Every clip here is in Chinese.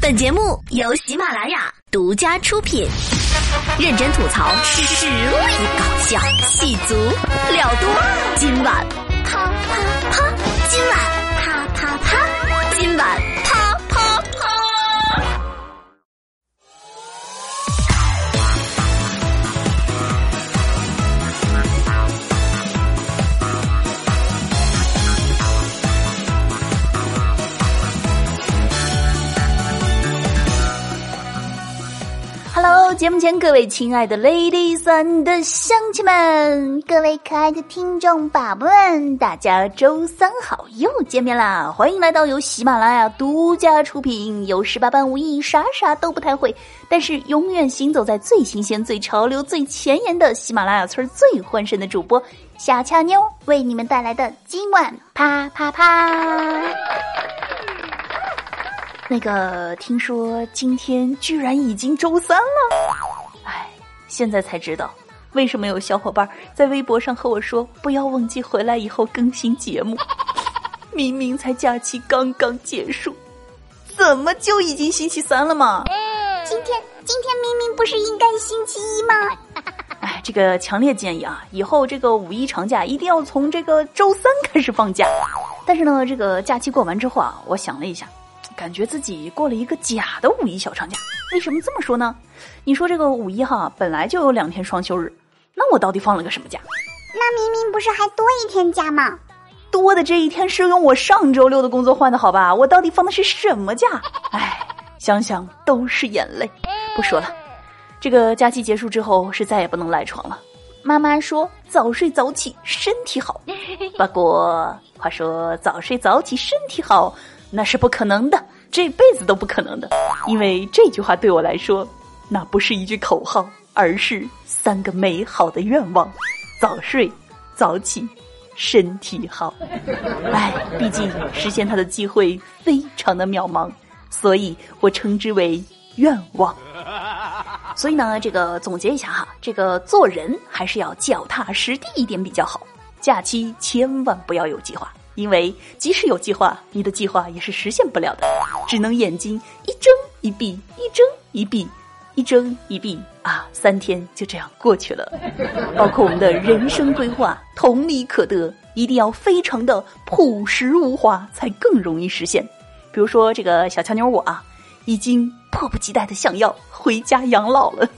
本节目由喜马拉雅独家出品，认真吐槽，实力搞笑，戏足料多。今晚节目前各位亲爱的 ladies and 乡亲们，各位可爱的听众宝宝们，大家周三好，又见面啦！欢迎来到由喜马拉雅独家出品，有十八般武艺，啥啥都不太会，但是永远行走在最新鲜、最潮流、最前沿的喜马拉雅村最欢声的主播小俏妞，为你们带来的今晚啪啪啪。那个，听说今天居然已经周三了，哎，现在才知道为什么有小伙伴在微博上和我说不要忘记回来以后更新节目。明明才假期刚刚结束，怎么就已经星期三了嘛？今天今天明明不是应该星期一吗？哎，这个强烈建议啊，以后这个五一长假一定要从这个周三开始放假。但是呢，这个假期过完之后啊，我想了一下。感觉自己过了一个假的五一小长假，为什么这么说呢？你说这个五一哈本来就有两天双休日，那我到底放了个什么假？那明明不是还多一天假吗？多的这一天是用我上周六的工作换的，好吧？我到底放的是什么假？哎，想想都是眼泪。不说了，这个假期结束之后是再也不能赖床了。妈妈说早睡早起身体好，不过话说早睡早起身体好。那是不可能的，这辈子都不可能的，因为这句话对我来说，那不是一句口号，而是三个美好的愿望：早睡、早起、身体好。哎，毕竟实现它的机会非常的渺茫，所以我称之为愿望。所以呢，这个总结一下哈，这个做人还是要脚踏实地一点比较好。假期千万不要有计划。因为即使有计划，你的计划也是实现不了的，只能眼睛一睁一闭，一睁一闭，一睁一闭啊！三天就这样过去了。包括我们的人生规划，同理可得，一定要非常的朴实无华，才更容易实现。比如说这个小乔妞我啊，已经迫不及待的想要回家养老了。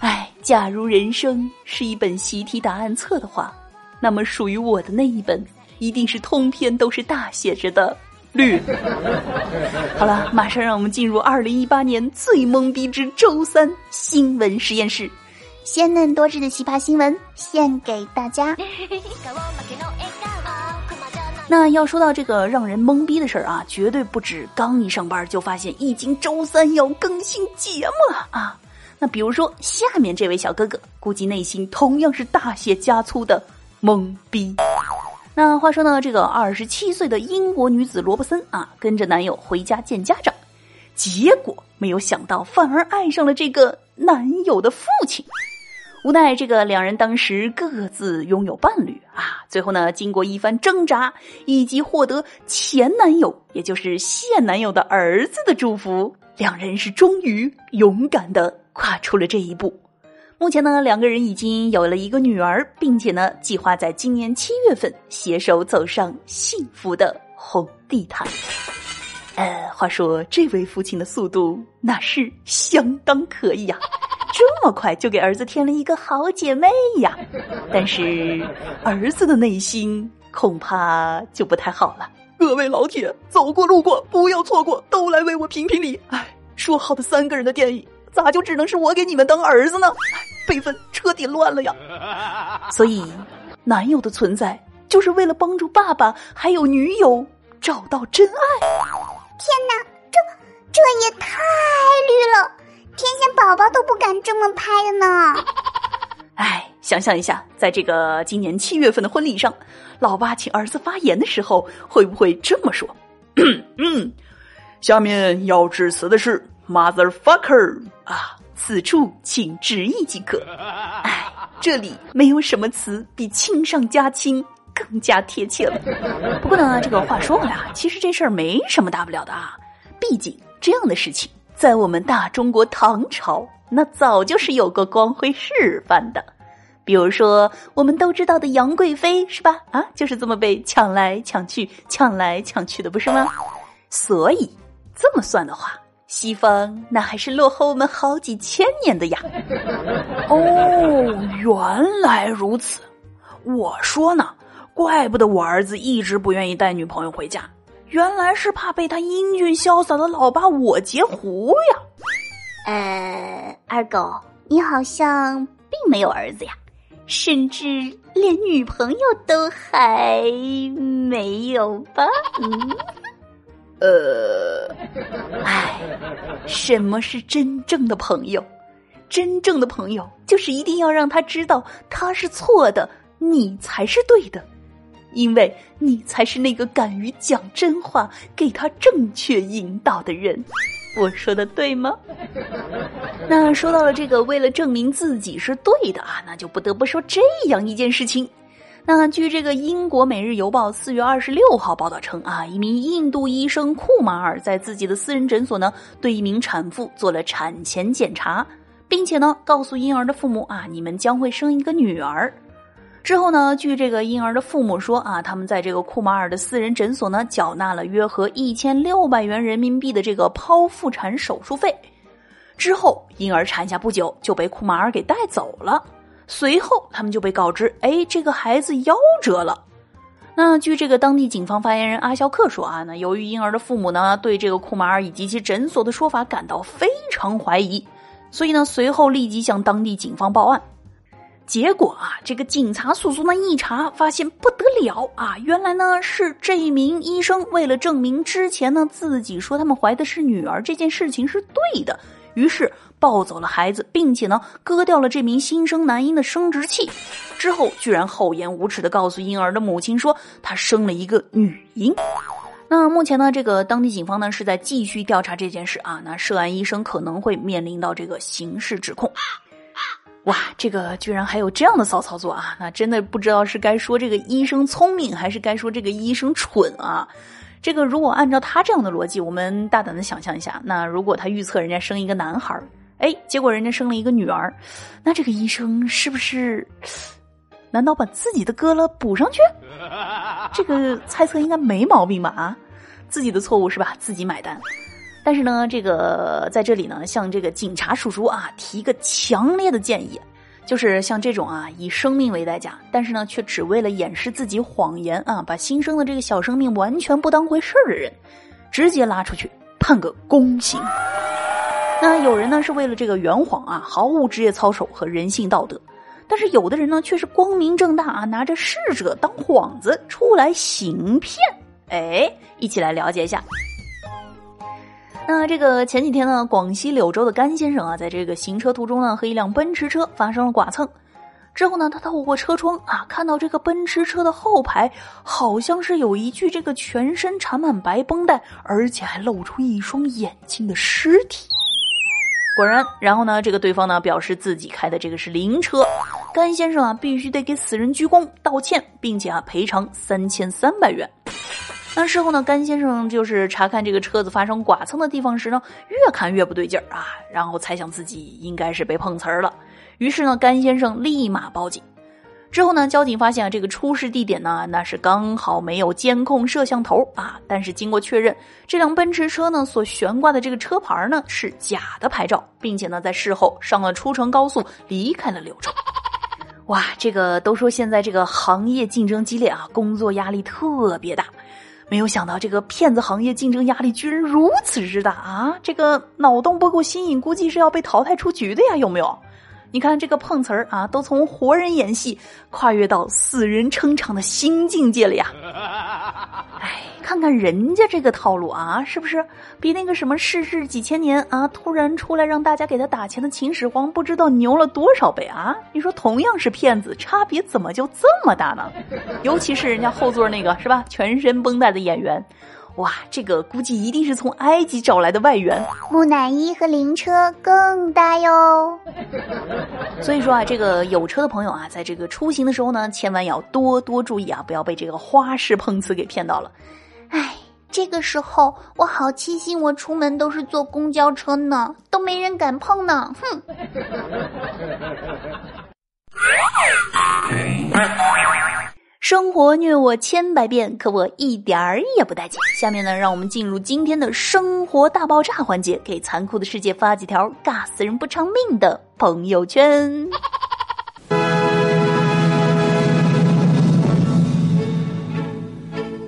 哎，假如人生是一本习题答案册的话，那么属于我的那一本。一定是通篇都是大写着的绿。好了，马上让我们进入二零一八年最懵逼之周三新闻实验室，鲜嫩多汁的奇葩新闻献给大家。那要说到这个让人懵逼的事儿啊，绝对不止刚一上班就发现已经周三要更新节目了啊。那比如说下面这位小哥哥，估计内心同样是大写加粗的懵逼。那话说呢，这个二十七岁的英国女子罗伯森啊，跟着男友回家见家长，结果没有想到，反而爱上了这个男友的父亲。无奈这个两人当时各自拥有伴侣啊，最后呢，经过一番挣扎以及获得前男友，也就是现男友的儿子的祝福，两人是终于勇敢的跨出了这一步。目前呢，两个人已经有了一个女儿，并且呢，计划在今年七月份携手走上幸福的红地毯。呃，话说这位父亲的速度那是相当可以呀，这么快就给儿子添了一个好姐妹呀。但是儿子的内心恐怕就不太好了。各位老铁，走过路过不要错过，都来为我评评理。哎，说好的三个人的电影，咋就只能是我给你们当儿子呢？辈分彻底乱了呀！所以，男友的存在就是为了帮助爸爸还有女友找到真爱。天哪，这这也太绿了！天线宝宝都不敢这么拍的呢。哎，想象一下，在这个今年七月份的婚礼上，老爸请儿子发言的时候，会不会这么说？嗯，下面要致辞的是 motherfucker 啊。此处请直译即可。哎，这里没有什么词比亲上加亲更加贴切了。不过呢，这个话说回来啊，其实这事儿没什么大不了的啊。毕竟这样的事情，在我们大中国唐朝，那早就是有过光辉示范的。比如说，我们都知道的杨贵妃，是吧？啊，就是这么被抢来抢去、抢来抢去的，不是吗？所以这么算的话，西方那还是落后我们好几千年的呀。哦，原来如此。我说呢，怪不得我儿子一直不愿意带女朋友回家。原来是怕被他英俊潇洒的老爸我截胡呀！呃，二狗，你好像并没有儿子呀，甚至连女朋友都还没有吧？嗯，呃，哎，什么是真正的朋友？真正的朋友就是一定要让他知道他是错的，你才是对的。因为你才是那个敢于讲真话、给他正确引导的人，我说的对吗？那说到了这个，为了证明自己是对的啊，那就不得不说这样一件事情。那据这个英国《每日邮报》四月二十六号报道称啊，一名印度医生库马尔在自己的私人诊所呢，对一名产妇做了产前检查，并且呢，告诉婴儿的父母啊，你们将会生一个女儿。之后呢？据这个婴儿的父母说啊，他们在这个库马尔的私人诊所呢，缴纳了约合一千六百元人民币的这个剖腹产手术费。之后，婴儿产下不久就被库马尔给带走了。随后，他们就被告知，哎，这个孩子夭折了。那据这个当地警方发言人阿肖克说啊，那由于婴儿的父母呢，对这个库马尔以及其诊所的说法感到非常怀疑，所以呢，随后立即向当地警方报案。结果啊，这个警察叔叔呢一查，发现不得了啊！原来呢是这名医生为了证明之前呢自己说他们怀的是女儿这件事情是对的，于是抱走了孩子，并且呢割掉了这名新生男婴的生殖器，之后居然厚颜无耻的告诉婴儿的母亲说他生了一个女婴。那目前呢，这个当地警方呢是在继续调查这件事啊。那涉案医生可能会面临到这个刑事指控。哇，这个居然还有这样的骚操作啊！那真的不知道是该说这个医生聪明，还是该说这个医生蠢啊？这个如果按照他这样的逻辑，我们大胆的想象一下，那如果他预测人家生一个男孩，哎，结果人家生了一个女儿，那这个医生是不是？难道把自己的割了补上去？这个猜测应该没毛病吧？啊，自己的错误是吧？自己买单。但是呢，这个在这里呢，向这个警察叔叔啊提一个强烈的建议，就是像这种啊以生命为代价，但是呢却只为了掩饰自己谎言啊，把新生的这个小生命完全不当回事儿的人，直接拉出去判个宫刑。那有人呢是为了这个圆谎啊，毫无职业操守和人性道德，但是有的人呢却是光明正大啊，拿着逝者当幌子出来行骗。哎，一起来了解一下。那这个前几天呢，广西柳州的甘先生啊，在这个行车途中呢，和一辆奔驰车发生了剐蹭。之后呢，他透过车窗啊，看到这个奔驰车的后排好像是有一具这个全身缠满白绷带，而且还露出一双眼睛的尸体。果然，然后呢，这个对方呢表示自己开的这个是灵车，甘先生啊必须得给死人鞠躬道歉，并且啊赔偿三千三百元。那事后呢，甘先生就是查看这个车子发生剐蹭的地方时呢，越看越不对劲儿啊，然后猜想自己应该是被碰瓷儿了。于是呢，甘先生立马报警。之后呢，交警发现啊，这个出事地点呢，那是刚好没有监控摄像头啊。但是经过确认，这辆奔驰车呢所悬挂的这个车牌呢是假的牌照，并且呢在事后上了出城高速，离开了柳州。哇，这个都说现在这个行业竞争激烈啊，工作压力特别大。没有想到这个骗子行业竞争压力居然如此之大啊！这个脑洞不够新颖，估计是要被淘汰出局的呀，有没有？你看这个碰瓷儿啊，都从活人演戏跨越到死人撑场的新境界了呀！哎，看看人家这个套路啊，是不是比那个什么逝世几千年啊，突然出来让大家给他打钱的秦始皇不知道牛了多少倍啊？你说同样是骗子，差别怎么就这么大呢？尤其是人家后座那个是吧，全身绷带的演员。哇，这个估计一定是从埃及找来的外援。木乃伊和灵车更大哟。所以说啊，这个有车的朋友啊，在这个出行的时候呢，千万要多多注意啊，不要被这个花式碰瓷给骗到了。哎，这个时候我好庆幸，我出门都是坐公交车呢，都没人敢碰呢。哼。生活虐我千百遍，可我一点儿也不待见。下面呢，让我们进入今天的生活大爆炸环节，给残酷的世界发几条尬死人不偿命的朋友圈。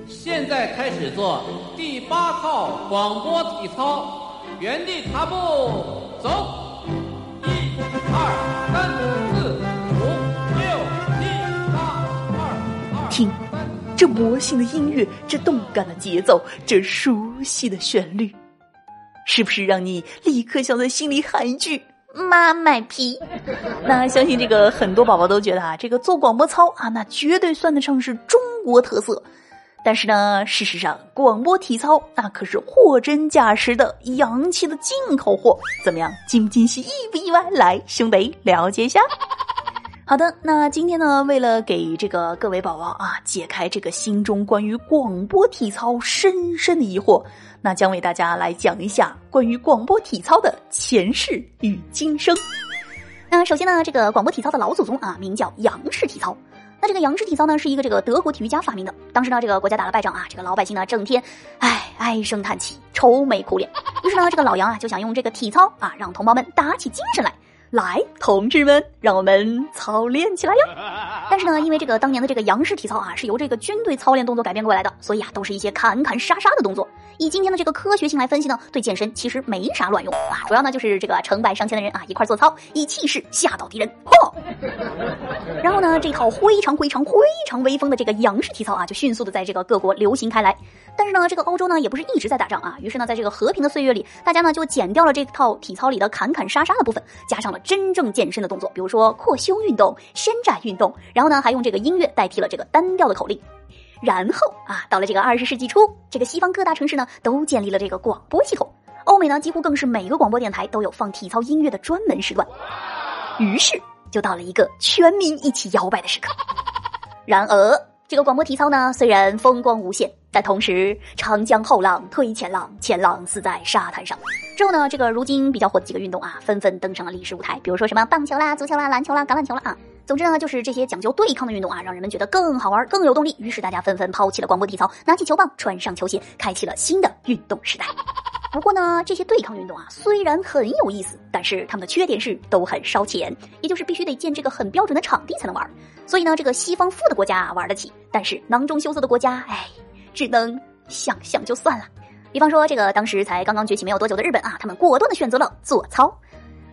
现在开始做第八套广播体操，原地踏步走，一、二、这魔性的音乐，这动感的节奏，这熟悉的旋律，是不是让你立刻想在心里喊一句“妈卖批”？那相信这个很多宝宝都觉得啊，这个做广播操啊，那绝对算得上是中国特色。但是呢，事实上，广播体操那可是货真价实的洋气的进口货。怎么样，惊不惊喜，意不意外？来，兄弟，了解一下。好的，那今天呢，为了给这个各位宝宝啊解开这个心中关于广播体操深深的疑惑，那将为大家来讲一下关于广播体操的前世与今生。那首先呢，这个广播体操的老祖宗啊，名叫杨氏体操。那这个杨氏体操呢，是一个这个德国体育家发明的。当时呢，这个国家打了败仗啊，这个老百姓呢，整天，唉，唉声叹气，愁眉苦脸。于是呢，这个老杨啊，就想用这个体操啊，让同胞们打起精神来。来，同志们，让我们操练起来哟！但是呢，因为这个当年的这个杨氏体操啊，是由这个军队操练动作改编过来的，所以啊，都是一些砍砍杀杀的动作。以今天的这个科学性来分析呢，对健身其实没啥卵用啊。主要呢，就是这个成百上千的人啊一块做操，以气势吓倒敌人。嚯！然后呢，这套非常非常非常威风的这个杨氏体操啊，就迅速的在这个各国流行开来。但是呢，这个欧洲呢也不是一直在打仗啊，于是呢，在这个和平的岁月里，大家呢就剪掉了这套体操里的砍砍杀杀的部分，加上了真正健身的动作，比如说扩胸运动、伸展运动，然后呢，还用这个音乐代替了这个单调的口令。然后啊，到了这个二十世纪初，这个西方各大城市呢都建立了这个广播系统，欧美呢几乎更是每个广播电台都有放体操音乐的专门时段。于是就到了一个全民一起摇摆的时刻。然而。这个广播体操呢，虽然风光无限，但同时长江后浪推前浪，前浪死在沙滩上。之后呢，这个如今比较火的几个运动啊，纷纷登上了历史舞台，比如说什么棒球啦、足球啦、篮球啦、橄榄球啦啊。总之呢，就是这些讲究对抗的运动啊，让人们觉得更好玩、更有动力。于是大家纷纷抛弃了广播体操，拿起球棒，穿上球鞋，开启了新的运动时代。不过呢，这些对抗运动啊，虽然很有意思，但是他们的缺点是都很烧钱，也就是必须得建这个很标准的场地才能玩。所以呢，这个西方富的国家玩得起，但是囊中羞涩的国家，哎，只能想想就算了。比方说，这个当时才刚刚崛起没有多久的日本啊，他们果断的选择了做操。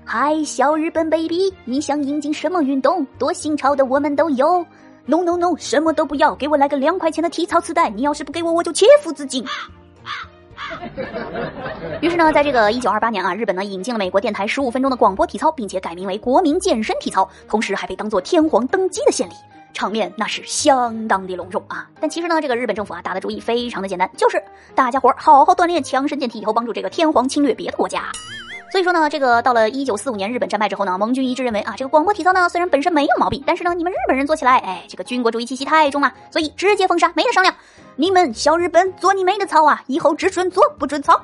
嗨，小日本 baby，你想引进什么运动？多新潮的我们都有。No no no，什么都不要，给我来个两块钱的体操磁带。你要是不给我，我就切腹自尽。于是呢，在这个一九二八年啊，日本呢引进了美国电台十五分钟的广播体操，并且改名为国民健身体操，同时还被当做天皇登基的献礼，场面那是相当的隆重啊。但其实呢，这个日本政府啊打的主意非常的简单，就是大家伙儿好好锻炼强身健体，以后帮助这个天皇侵略别的国家。所以说呢，这个到了一九四五年日本战败之后呢，盟军一致认为啊，这个广播体操呢虽然本身没有毛病，但是呢你们日本人做起来，哎，这个军国主义气息太重了，所以直接封杀，没得商量。你们小日本做你妹的操啊，以后只准做不准操。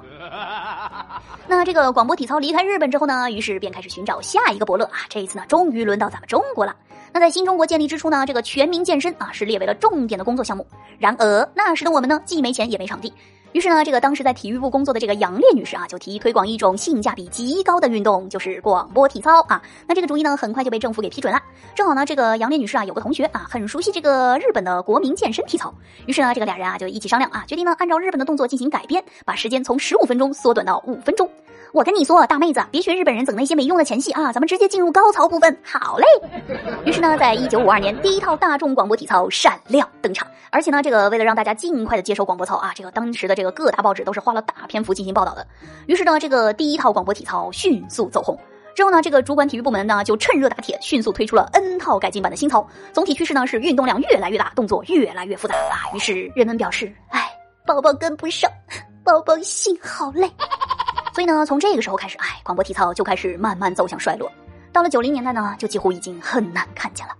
那这个广播体操离开日本之后呢，于是便开始寻找下一个伯乐啊。这一次呢，终于轮到咱们中国了。那在新中国建立之初呢，这个全民健身啊是列为了重点的工作项目。然而那时的我们呢，既没钱也没场地。于是呢，这个当时在体育部工作的这个杨烈女士啊，就提议推广一种性价比极高的运动，就是广播体操啊。那这个主意呢，很快就被政府给批准了。正好呢，这个杨烈女士啊，有个同学啊，很熟悉这个日本的国民健身体操。于是呢，这个俩人啊，就一起商量啊，决定呢，按照日本的动作进行改编，把时间从十五分钟缩短到五分钟。我跟你说，大妹子，别学日本人整那些没用的前戏啊，咱们直接进入高潮部分。好嘞。于是呢，在一九五二年，第一套大众广播体操闪亮登场。而且呢，这个为了让大家尽快的接受广播操啊，这个当时的这个各大报纸都是花了大篇幅进行报道的。于是呢，这个第一套广播体操迅速走红。之后呢，这个主管体育部门呢就趁热打铁，迅速推出了 N 套改进版的新操。总体趋势呢是运动量越来越大，动作越来越复杂啊。于是人们表示，哎，宝宝跟不上，宝宝心好累。所以呢，从这个时候开始，哎，广播体操就开始慢慢走向衰落。到了九零年代呢，就几乎已经很难看见了。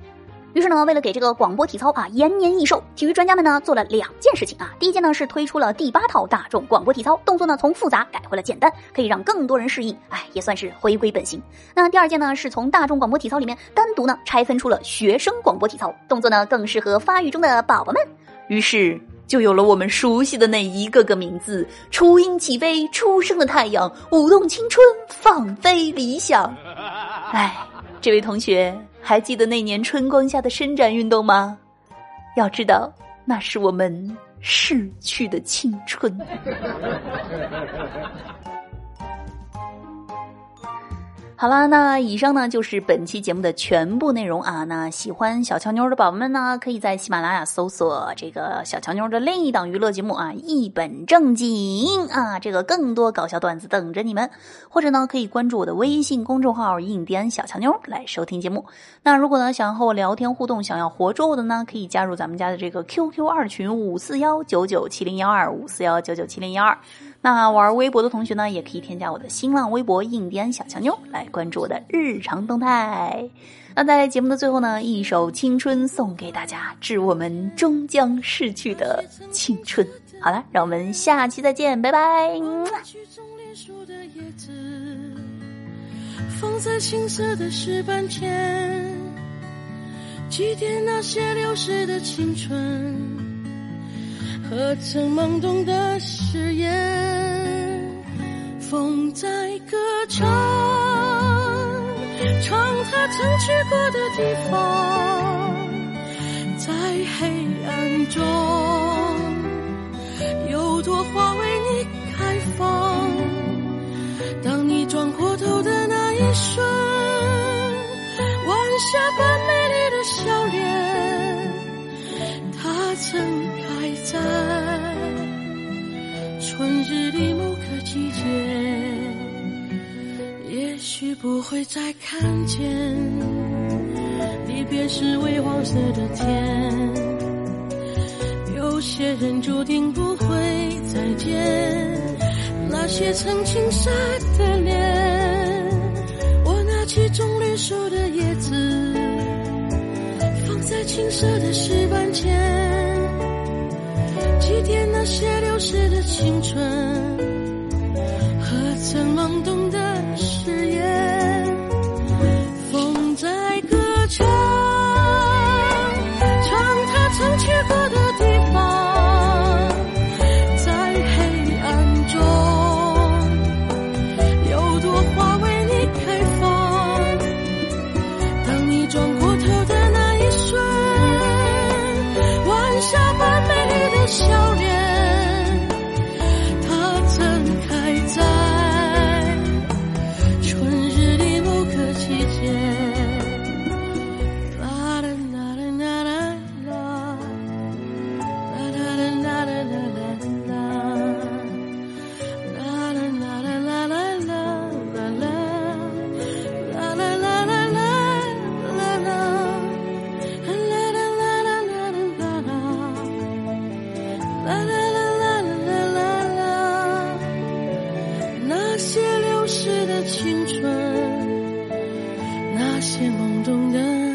于是呢，为了给这个广播体操啊延年益寿，体育专家们呢做了两件事情啊。第一件呢是推出了第八套大众广播体操，动作呢从复杂改回了简单，可以让更多人适应，哎，也算是回归本心。那第二件呢是从大众广播体操里面单独呢拆分出了学生广播体操，动作呢更适合发育中的宝宝们。于是就有了我们熟悉的那一个个名字：雏鹰起飞，初升的太阳，舞动青春，放飞理想。哎，这位同学。还记得那年春光下的伸展运动吗？要知道，那是我们逝去的青春。好啦，那以上呢就是本期节目的全部内容啊。那喜欢小乔妞的宝宝们呢，可以在喜马拉雅搜索这个小乔妞的另一档娱乐节目啊，一本正经啊，这个更多搞笑段子等着你们。或者呢，可以关注我的微信公众号“印第安小乔妞”来收听节目。那如果呢想和我聊天互动，想要活捉我的呢，可以加入咱们家的这个 QQ 二群五四幺九九七零幺二五四幺九九七零幺二。那玩微博的同学呢，也可以添加我的新浪微博“印第安小强妞”来关注我的日常动态。那在节目的最后呢，一首青春送给大家，致我们终将逝去的青春。好了，让我们下期再见，拜拜。放在青涩的石板前，祭奠那些流逝的青春。何曾懵懂的誓言，风在歌唱，唱他曾去过的地方，在黑暗中，有朵花为你开放。当你转过头的那一瞬，晚霞般美丽的笑脸，它曾。在春日里某个季节，也许不会再看见。离别时微黄色的天，有些人注定不会再见。那些曾青涩的脸，我拿起棕榈树的叶子，放在青涩的石板前。祭奠那些流逝的青春，和曾懵懂的誓言？那些懵懂的